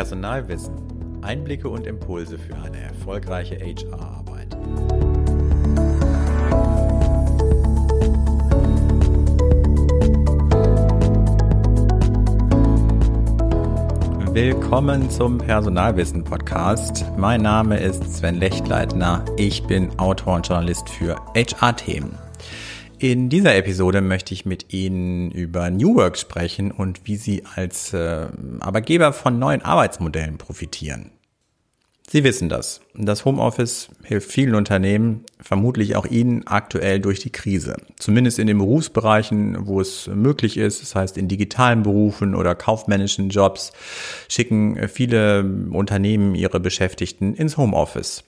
Personalwissen. Einblicke und Impulse für eine erfolgreiche HR-Arbeit. Willkommen zum Personalwissen Podcast. Mein Name ist Sven Lechtleitner. Ich bin Autor und Journalist für HR-Themen. In dieser Episode möchte ich mit Ihnen über New Work sprechen und wie Sie als äh, Arbeitgeber von neuen Arbeitsmodellen profitieren. Sie wissen das. Das Homeoffice hilft vielen Unternehmen, vermutlich auch Ihnen aktuell durch die Krise. Zumindest in den Berufsbereichen, wo es möglich ist, das heißt in digitalen Berufen oder kaufmännischen Jobs, schicken viele Unternehmen ihre Beschäftigten ins Homeoffice.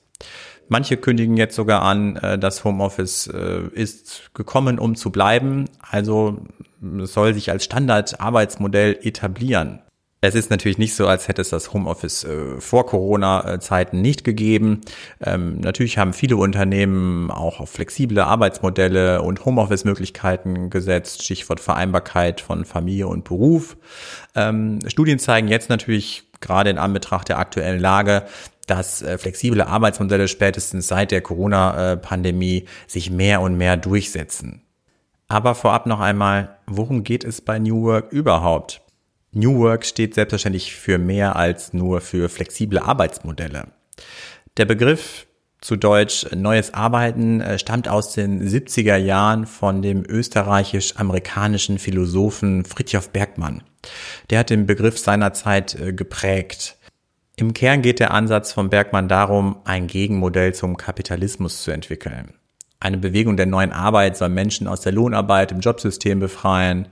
Manche kündigen jetzt sogar an, äh, das Homeoffice äh, ist gekommen, um zu bleiben. Also soll sich als Standardarbeitsmodell etablieren. Es ist natürlich nicht so, als hätte es das Homeoffice äh, vor Corona-Zeiten nicht gegeben. Ähm, natürlich haben viele Unternehmen auch auf flexible Arbeitsmodelle und Homeoffice-Möglichkeiten gesetzt, Stichwort Vereinbarkeit von Familie und Beruf. Ähm, Studien zeigen jetzt natürlich gerade in Anbetracht der aktuellen Lage, dass äh, flexible Arbeitsmodelle spätestens seit der Corona-Pandemie sich mehr und mehr durchsetzen. Aber vorab noch einmal, worum geht es bei New Work überhaupt? New Work steht selbstverständlich für mehr als nur für flexible Arbeitsmodelle. Der Begriff zu Deutsch neues Arbeiten äh, stammt aus den 70er Jahren von dem österreichisch-amerikanischen Philosophen Fritjof Bergmann. Der hat den Begriff seinerzeit äh, geprägt. Im Kern geht der Ansatz von Bergmann darum, ein Gegenmodell zum Kapitalismus zu entwickeln. Eine Bewegung der neuen Arbeit soll Menschen aus der Lohnarbeit im Jobsystem befreien.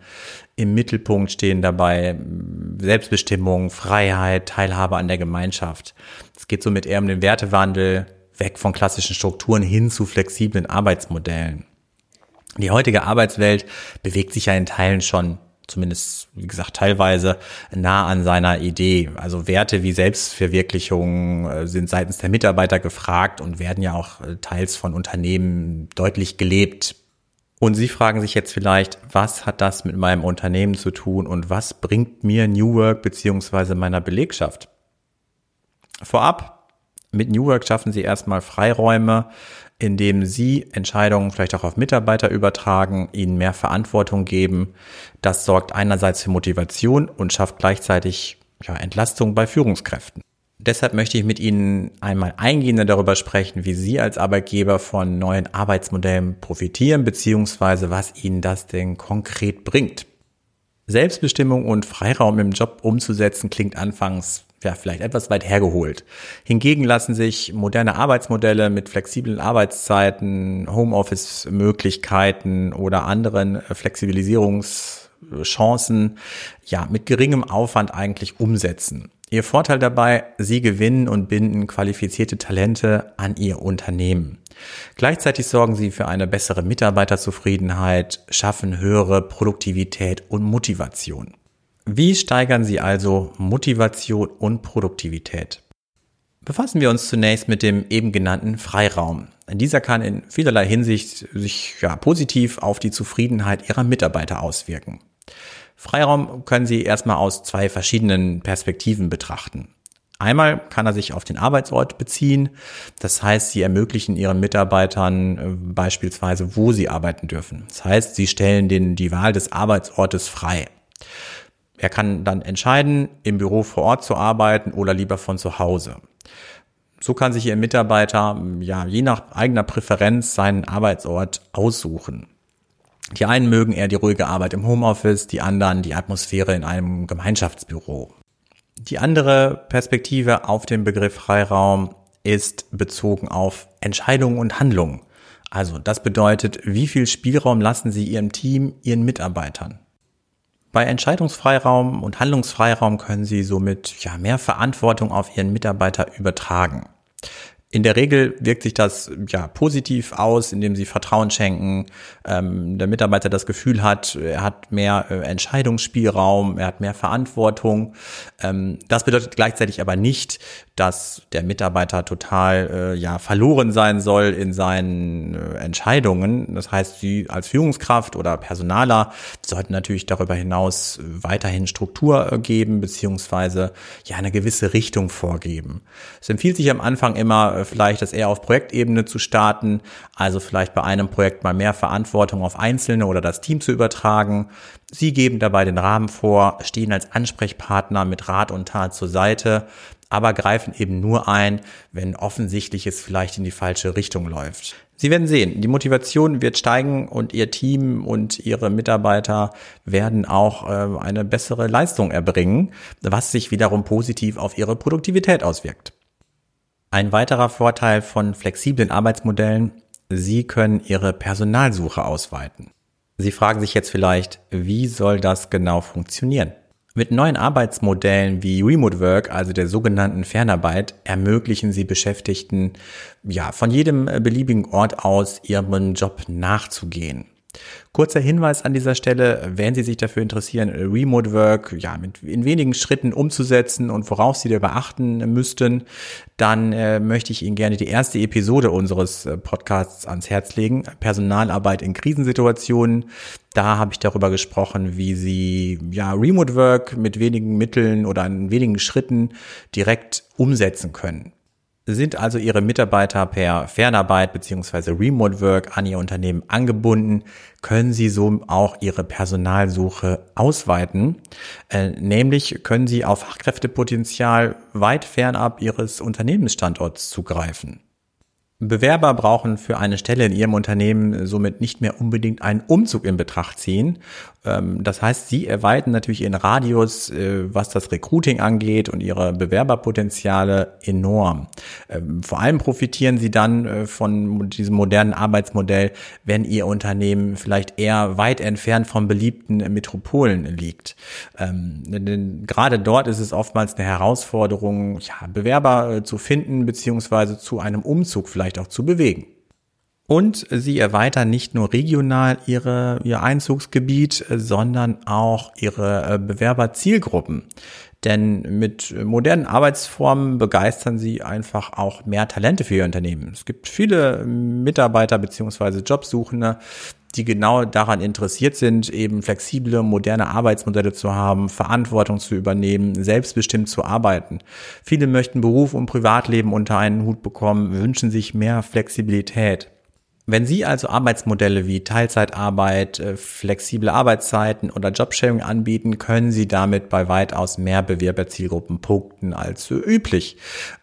Im Mittelpunkt stehen dabei Selbstbestimmung, Freiheit, Teilhabe an der Gemeinschaft. Es geht somit eher um den Wertewandel, weg von klassischen Strukturen hin zu flexiblen Arbeitsmodellen. Die heutige Arbeitswelt bewegt sich ja in Teilen schon zumindest, wie gesagt, teilweise nah an seiner Idee. Also Werte wie Selbstverwirklichung äh, sind seitens der Mitarbeiter gefragt und werden ja auch äh, teils von Unternehmen deutlich gelebt. Und Sie fragen sich jetzt vielleicht, was hat das mit meinem Unternehmen zu tun und was bringt mir New Work beziehungsweise meiner Belegschaft? Vorab, mit New Work schaffen Sie erstmal Freiräume, indem sie Entscheidungen vielleicht auch auf Mitarbeiter übertragen, ihnen mehr Verantwortung geben. Das sorgt einerseits für Motivation und schafft gleichzeitig ja, Entlastung bei Führungskräften. Deshalb möchte ich mit Ihnen einmal eingehender darüber sprechen, wie Sie als Arbeitgeber von neuen Arbeitsmodellen profitieren, beziehungsweise was Ihnen das denn konkret bringt. Selbstbestimmung und Freiraum im Job umzusetzen klingt anfangs ja, vielleicht etwas weit hergeholt. Hingegen lassen sich moderne Arbeitsmodelle mit flexiblen Arbeitszeiten, Homeoffice-Möglichkeiten oder anderen Flexibilisierungschancen ja mit geringem Aufwand eigentlich umsetzen. Ihr Vorteil dabei, Sie gewinnen und binden qualifizierte Talente an Ihr Unternehmen. Gleichzeitig sorgen Sie für eine bessere Mitarbeiterzufriedenheit, schaffen höhere Produktivität und Motivation. Wie steigern Sie also Motivation und Produktivität? Befassen wir uns zunächst mit dem eben genannten Freiraum. Dieser kann in vielerlei Hinsicht sich ja, positiv auf die Zufriedenheit Ihrer Mitarbeiter auswirken. Freiraum können Sie erstmal aus zwei verschiedenen Perspektiven betrachten. Einmal kann er sich auf den Arbeitsort beziehen. Das heißt, Sie ermöglichen Ihren Mitarbeitern äh, beispielsweise, wo sie arbeiten dürfen. Das heißt, Sie stellen den, die Wahl des Arbeitsortes frei. Er kann dann entscheiden, im Büro vor Ort zu arbeiten oder lieber von zu Hause. So kann sich Ihr Mitarbeiter ja je nach eigener Präferenz seinen Arbeitsort aussuchen. Die einen mögen eher die ruhige Arbeit im Homeoffice, die anderen die Atmosphäre in einem Gemeinschaftsbüro. Die andere Perspektive auf den Begriff Freiraum ist bezogen auf Entscheidungen und Handlungen. Also das bedeutet, wie viel Spielraum lassen Sie Ihrem Team, Ihren Mitarbeitern? Bei Entscheidungsfreiraum und Handlungsfreiraum können Sie somit ja mehr Verantwortung auf Ihren Mitarbeiter übertragen. In der Regel wirkt sich das ja positiv aus, indem sie Vertrauen schenken, ähm, der Mitarbeiter das Gefühl hat, er hat mehr äh, Entscheidungsspielraum, er hat mehr Verantwortung. Ähm, das bedeutet gleichzeitig aber nicht, dass der Mitarbeiter total äh, ja verloren sein soll in seinen äh, Entscheidungen. Das heißt, Sie als Führungskraft oder Personaler sollten natürlich darüber hinaus weiterhin Struktur äh, geben beziehungsweise ja eine gewisse Richtung vorgeben. Es empfiehlt sich am Anfang immer äh, vielleicht das eher auf Projektebene zu starten, also vielleicht bei einem Projekt mal mehr Verantwortung auf Einzelne oder das Team zu übertragen. Sie geben dabei den Rahmen vor, stehen als Ansprechpartner mit Rat und Tat zur Seite, aber greifen eben nur ein, wenn offensichtlich es vielleicht in die falsche Richtung läuft. Sie werden sehen, die Motivation wird steigen und Ihr Team und Ihre Mitarbeiter werden auch äh, eine bessere Leistung erbringen, was sich wiederum positiv auf Ihre Produktivität auswirkt. Ein weiterer Vorteil von flexiblen Arbeitsmodellen, Sie können Ihre Personalsuche ausweiten. Sie fragen sich jetzt vielleicht, wie soll das genau funktionieren? Mit neuen Arbeitsmodellen wie Remote Work, also der sogenannten Fernarbeit, ermöglichen sie Beschäftigten, ja, von jedem beliebigen Ort aus ihrem Job nachzugehen. Kurzer Hinweis an dieser Stelle, wenn Sie sich dafür interessieren, Remote Work ja, mit, in wenigen Schritten umzusetzen und worauf Sie da beachten müssten, dann äh, möchte ich Ihnen gerne die erste Episode unseres äh, Podcasts ans Herz legen, Personalarbeit in Krisensituationen. Da habe ich darüber gesprochen, wie Sie ja, Remote Work mit wenigen Mitteln oder in wenigen Schritten direkt umsetzen können. Sind also Ihre Mitarbeiter per Fernarbeit beziehungsweise Remote Work an Ihr Unternehmen angebunden, können Sie so auch Ihre Personalsuche ausweiten. Äh, nämlich können Sie auf Fachkräftepotenzial weit fernab Ihres Unternehmensstandorts zugreifen. Bewerber brauchen für eine Stelle in ihrem Unternehmen somit nicht mehr unbedingt einen Umzug in Betracht ziehen. Ähm, das heißt, sie erweitern natürlich ihren Radius, äh, was das Recruiting angeht und ihre Bewerberpotenziale enorm. Ähm, vor allem profitieren sie dann äh, von diesem modernen Arbeitsmodell, wenn ihr Unternehmen vielleicht eher weit entfernt von beliebten Metropolen liegt. Ähm, denn gerade dort ist es oftmals eine Herausforderung, Bewerber äh, zu finden beziehungsweise zu einem Umzug vielleicht vielleicht auch zu bewegen. Und sie erweitern nicht nur regional ihre, ihr Einzugsgebiet, sondern auch ihre äh, Bewerberzielgruppen. Denn mit modernen Arbeitsformen begeistern sie einfach auch mehr Talente für ihr Unternehmen. Es gibt viele Mitarbeiter beziehungsweise Jobsuchende, die genau daran interessiert sind, eben flexible, moderne Arbeitsmodelle zu haben, Verantwortung zu übernehmen, selbstbestimmt zu arbeiten. Viele möchten Beruf und Privatleben unter einen Hut bekommen, wünschen sich mehr Flexibilität. Wenn Sie also Arbeitsmodelle wie Teilzeitarbeit, äh, flexible Arbeitszeiten oder Jobsharing anbieten, können Sie damit bei weitaus mehr Bewerberzielgruppen punkten als üblich.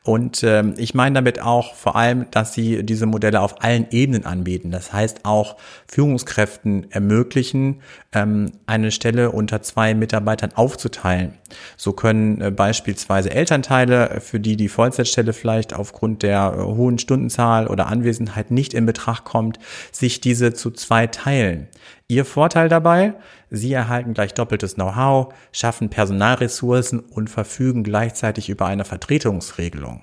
Und ähm, ich meine damit auch vor allem, dass Sie diese Modelle auf allen Ebenen anbieten. Das heißt auch Führungskräften ermöglichen, ähm, eine Stelle unter zwei Mitarbeitern aufzuteilen. So können äh, beispielsweise Elternteile, für die die Vollzeitstelle vielleicht aufgrund der äh, hohen Stundenzahl oder Anwesenheit nicht in Betracht kommt, sich diese zu zwei teilen. Ihr Vorteil dabei? Sie erhalten gleich doppeltes Know-how, schaffen Personalressourcen und verfügen gleichzeitig über eine Vertretungsregelung.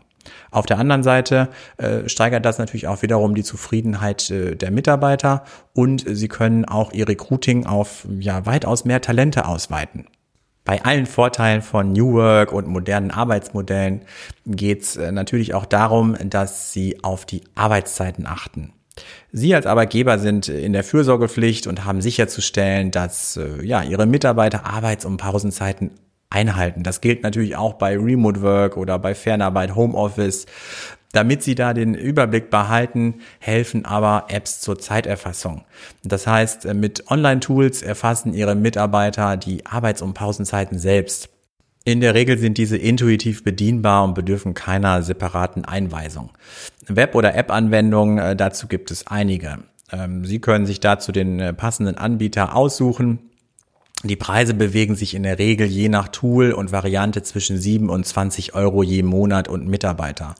Auf der anderen Seite äh, steigert das natürlich auch wiederum die Zufriedenheit äh, der Mitarbeiter und sie können auch ihr Recruiting auf ja weitaus mehr Talente ausweiten. Bei allen Vorteilen von New Work und modernen Arbeitsmodellen geht es äh, natürlich auch darum, dass sie auf die Arbeitszeiten achten. Sie als Arbeitgeber sind in der Fürsorgepflicht und haben sicherzustellen, dass äh, ja, Ihre Mitarbeiter Arbeits- und Pausenzeiten einhalten. Das gilt natürlich auch bei Remote Work oder bei Fernarbeit, Homeoffice. Damit Sie da den Überblick behalten, helfen aber Apps zur Zeiterfassung. Das heißt, mit Online-Tools erfassen Ihre Mitarbeiter die Arbeits- und Pausenzeiten selbst. In der Regel sind diese intuitiv bedienbar und bedürfen keiner separaten Einweisung. Web- oder App-Anwendungen, äh, dazu gibt es einige. Ähm, Sie können sich dazu den äh, passenden Anbieter aussuchen Die Preise bewegen sich in der Regel je nach Tool und Variante zwischen 7 und 20 Euro je Monat und Mitarbeiter.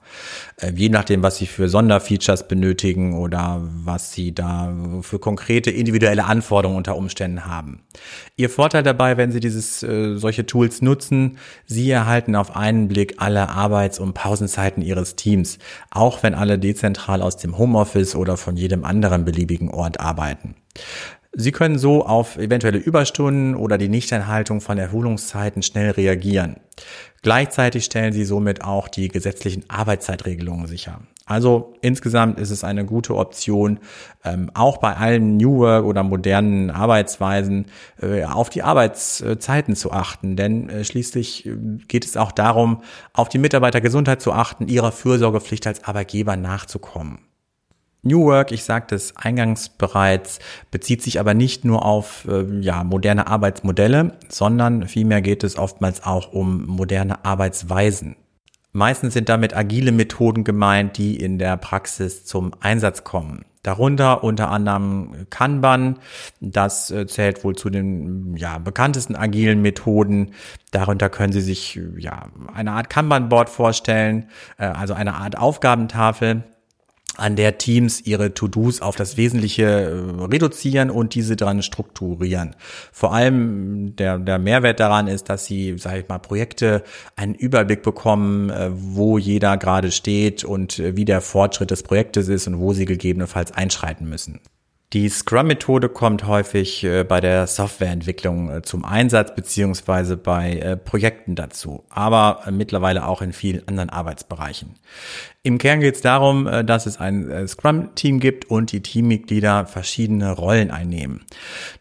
Äh, je nachdem, was Sie für Sonderfeatures benötigen oder was Sie da für konkrete individuelle Anforderungen unter Umständen haben. Ihr Vorteil dabei, wenn Sie dieses, äh, solche Tools nutzen, Sie erhalten auf einen Blick alle Arbeits- und Pausenzeiten Ihres Teams, auch wenn alle dezentral aus dem Homeoffice oder von jedem anderen beliebigen Ort arbeiten. Sie können so auf eventuelle Überstunden oder die Nichteinhaltung von Erholungszeiten schnell reagieren. Gleichzeitig stellen Sie somit auch die gesetzlichen Arbeitszeitregelungen sicher. Also insgesamt ist es eine gute Option, ähm, auch bei allen New Work oder modernen Arbeitsweisen äh, auf die Arbeitszeiten zu achten. Denn äh, schließlich äh, geht es auch darum, auf die Mitarbeitergesundheit zu achten, ihrer Fürsorgepflicht als Arbeitgeber nachzukommen. New Work, ich sagte es eingangs bereits, bezieht sich aber nicht nur auf äh, ja, moderne Arbeitsmodelle, sondern vielmehr geht es oftmals auch um moderne Arbeitsweisen. Meistens sind damit agile Methoden gemeint, die in der Praxis zum Einsatz kommen. Darunter unter anderem Kanban, das äh, zählt wohl zu den ja, bekanntesten agilen Methoden. Darunter können Sie sich ja eine Art Kanban-Board vorstellen, äh, also eine Art Aufgabentafel, an der Teams ihre To-Dos auf das Wesentliche äh, reduzieren und diese dran strukturieren. Vor allem der, der Mehrwert daran ist, dass sie, sage ich mal, Projekte einen Überblick bekommen, äh, wo jeder gerade steht und äh, wie der Fortschritt des Projektes ist und wo sie gegebenenfalls einschreiten müssen. Die Scrum-Methode kommt häufig äh, bei der Softwareentwicklung äh, zum Einsatz beziehungsweise bei äh, Projekten dazu, aber mittlerweile auch in vielen anderen Arbeitsbereichen. Im Kern geht es darum, dass es ein Scrum-Team gibt und die Teammitglieder verschiedene Rollen einnehmen.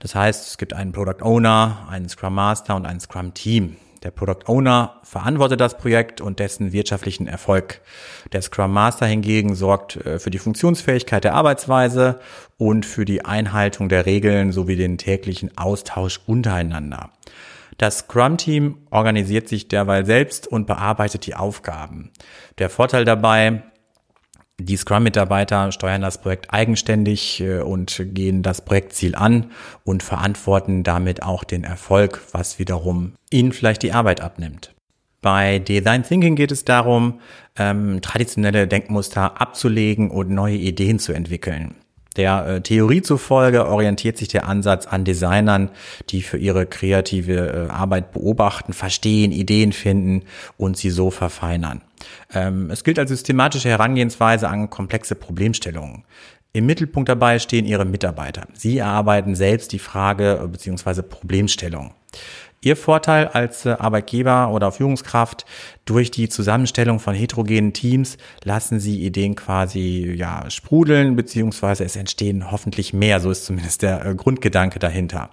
Das heißt, es gibt einen Product Owner, einen Scrum Master und ein Scrum-Team. Der Product Owner verantwortet das Projekt und dessen wirtschaftlichen Erfolg. Der Scrum Master hingegen sorgt äh, für die Funktionsfähigkeit der Arbeitsweise und für die Einhaltung der Regeln sowie den täglichen Austausch untereinander. Das Scrum-Team organisiert sich derweil selbst und bearbeitet die Aufgaben. Der Vorteil dabei, die Scrum-Mitarbeiter steuern das Projekt eigenständig äh, und gehen das Projektziel an und verantworten damit auch den Erfolg, was wiederum ihnen vielleicht die Arbeit abnimmt. Bei Design Thinking geht es darum, ähm, traditionelle Denkmuster abzulegen und neue Ideen zu entwickeln. Der äh, Theorie zufolge orientiert sich der Ansatz an Designern, die für ihre kreative äh, Arbeit beobachten, verstehen, Ideen finden und sie so verfeinern. Ähm, es gilt als systematische Herangehensweise an komplexe Problemstellungen. Im Mittelpunkt dabei stehen ihre Mitarbeiter. Sie erarbeiten selbst die Frage bzw. Problemstellung. Ihr Vorteil als äh, Arbeitgeber oder Führungskraft durch die Zusammenstellung von heterogenen Teams lassen Sie Ideen quasi ja sprudeln beziehungsweise es entstehen hoffentlich mehr. So ist zumindest der äh, Grundgedanke dahinter.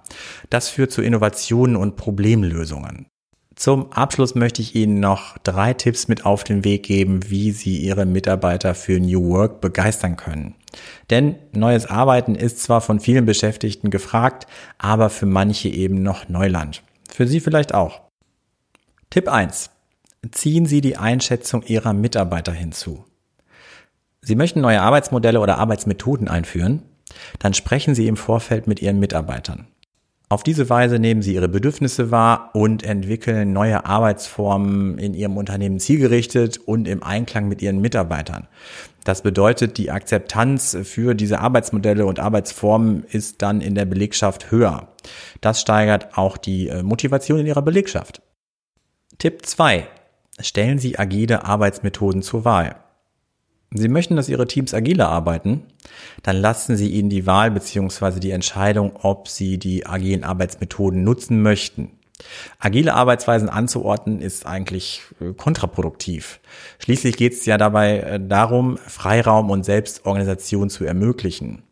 Das führt zu Innovationen und Problemlösungen. Zum Abschluss möchte ich Ihnen noch drei Tipps mit auf den Weg geben, wie Sie Ihre Mitarbeiter für New Work begeistern können. Denn neues Arbeiten ist zwar von vielen Beschäftigten gefragt, aber für manche eben noch Neuland. Für Sie vielleicht auch. Tipp 1. Ziehen Sie die Einschätzung Ihrer Mitarbeiter hinzu. Sie möchten neue Arbeitsmodelle oder Arbeitsmethoden einführen? Dann sprechen Sie im Vorfeld mit Ihren Mitarbeitern. Auf diese Weise nehmen Sie Ihre Bedürfnisse wahr und entwickeln neue Arbeitsformen in Ihrem Unternehmen zielgerichtet und im Einklang mit Ihren Mitarbeitern. Das bedeutet, die Akzeptanz für diese Arbeitsmodelle und Arbeitsformen ist dann in der Belegschaft höher. Das steigert auch die äh, Motivation in Ihrer Belegschaft. Tipp 2. Stellen Sie agile Arbeitsmethoden zur Wahl. Sie möchten, dass Ihre Teams agiler arbeiten, dann lassen Sie ihnen die Wahl bzw. die Entscheidung, ob Sie die agilen Arbeitsmethoden nutzen möchten. Agile Arbeitsweisen anzuordnen ist eigentlich äh, kontraproduktiv. Schließlich geht es ja dabei äh, darum, Freiraum und Selbstorganisation zu ermöglichen.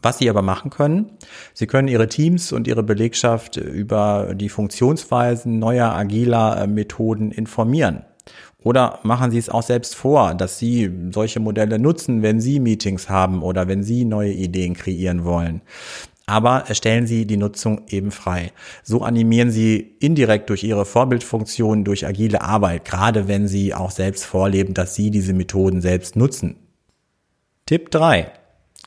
Was Sie aber machen können, Sie können Ihre Teams und Ihre Belegschaft über die Funktionsweisen neuer agiler äh, Methoden informieren. Oder machen Sie es auch selbst vor, dass Sie solche Modelle nutzen, wenn Sie Meetings haben oder wenn Sie neue Ideen kreieren wollen aber stellen Sie die Nutzung eben frei. So animieren Sie indirekt durch Ihre Vorbildfunktion, durch agile Arbeit, gerade wenn Sie auch selbst vorleben, dass Sie diese Methoden selbst nutzen. Tipp 3.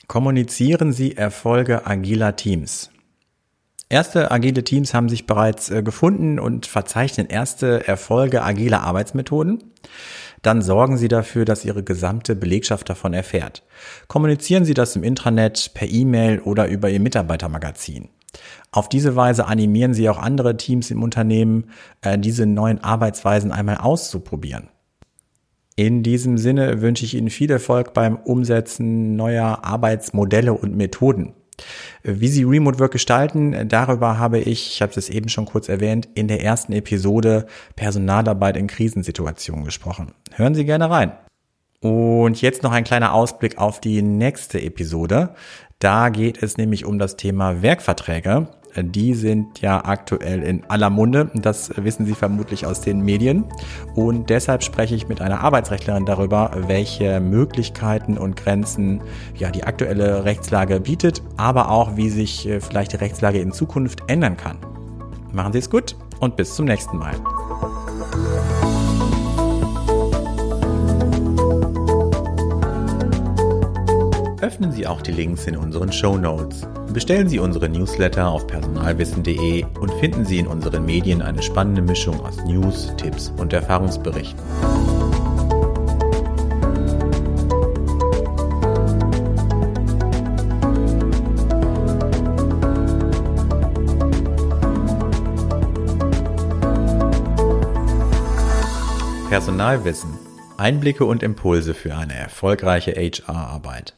Kommunizieren Sie Erfolge agiler Teams. Erste agile Teams haben sich bereits äh, gefunden und verzeichnen erste Erfolge agiler Arbeitsmethoden. Dann sorgen Sie dafür, dass Ihre gesamte Belegschaft davon erfährt. Kommunizieren Sie das im Intranet, per E-Mail oder über Ihr Mitarbeitermagazin. Auf diese Weise animieren Sie auch andere Teams im Unternehmen, äh, diese neuen Arbeitsweisen einmal auszuprobieren. In diesem Sinne wünsche ich Ihnen viel Erfolg beim Umsetzen neuer Arbeitsmodelle und Methoden. Wie Sie Remote Work gestalten, darüber habe ich, ich habe es eben schon kurz erwähnt, in der ersten Episode Personalarbeit in Krisensituationen gesprochen. Hören Sie gerne rein. Und jetzt noch ein kleiner Ausblick auf die nächste Episode. Da geht es nämlich um das Thema Werkverträge die sind ja aktuell in aller Munde. Das wissen Sie vermutlich aus den Medien. Und deshalb spreche ich mit einer Arbeitsrechtlerin darüber, welche Möglichkeiten und Grenzen ja die aktuelle Rechtslage bietet, aber auch wie sich äh, vielleicht die Rechtslage in Zukunft ändern kann. Machen Sie es gut und bis zum nächsten Mal. Öffnen Sie auch die Links in unseren Show Notes. Bestellen Sie unsere Newsletter auf personalwissen.de und finden Sie in unseren Medien eine spannende Mischung aus News, Tipps und Erfahrungsberichten. Personalwissen. Einblicke und Impulse für eine erfolgreiche HR-Arbeit.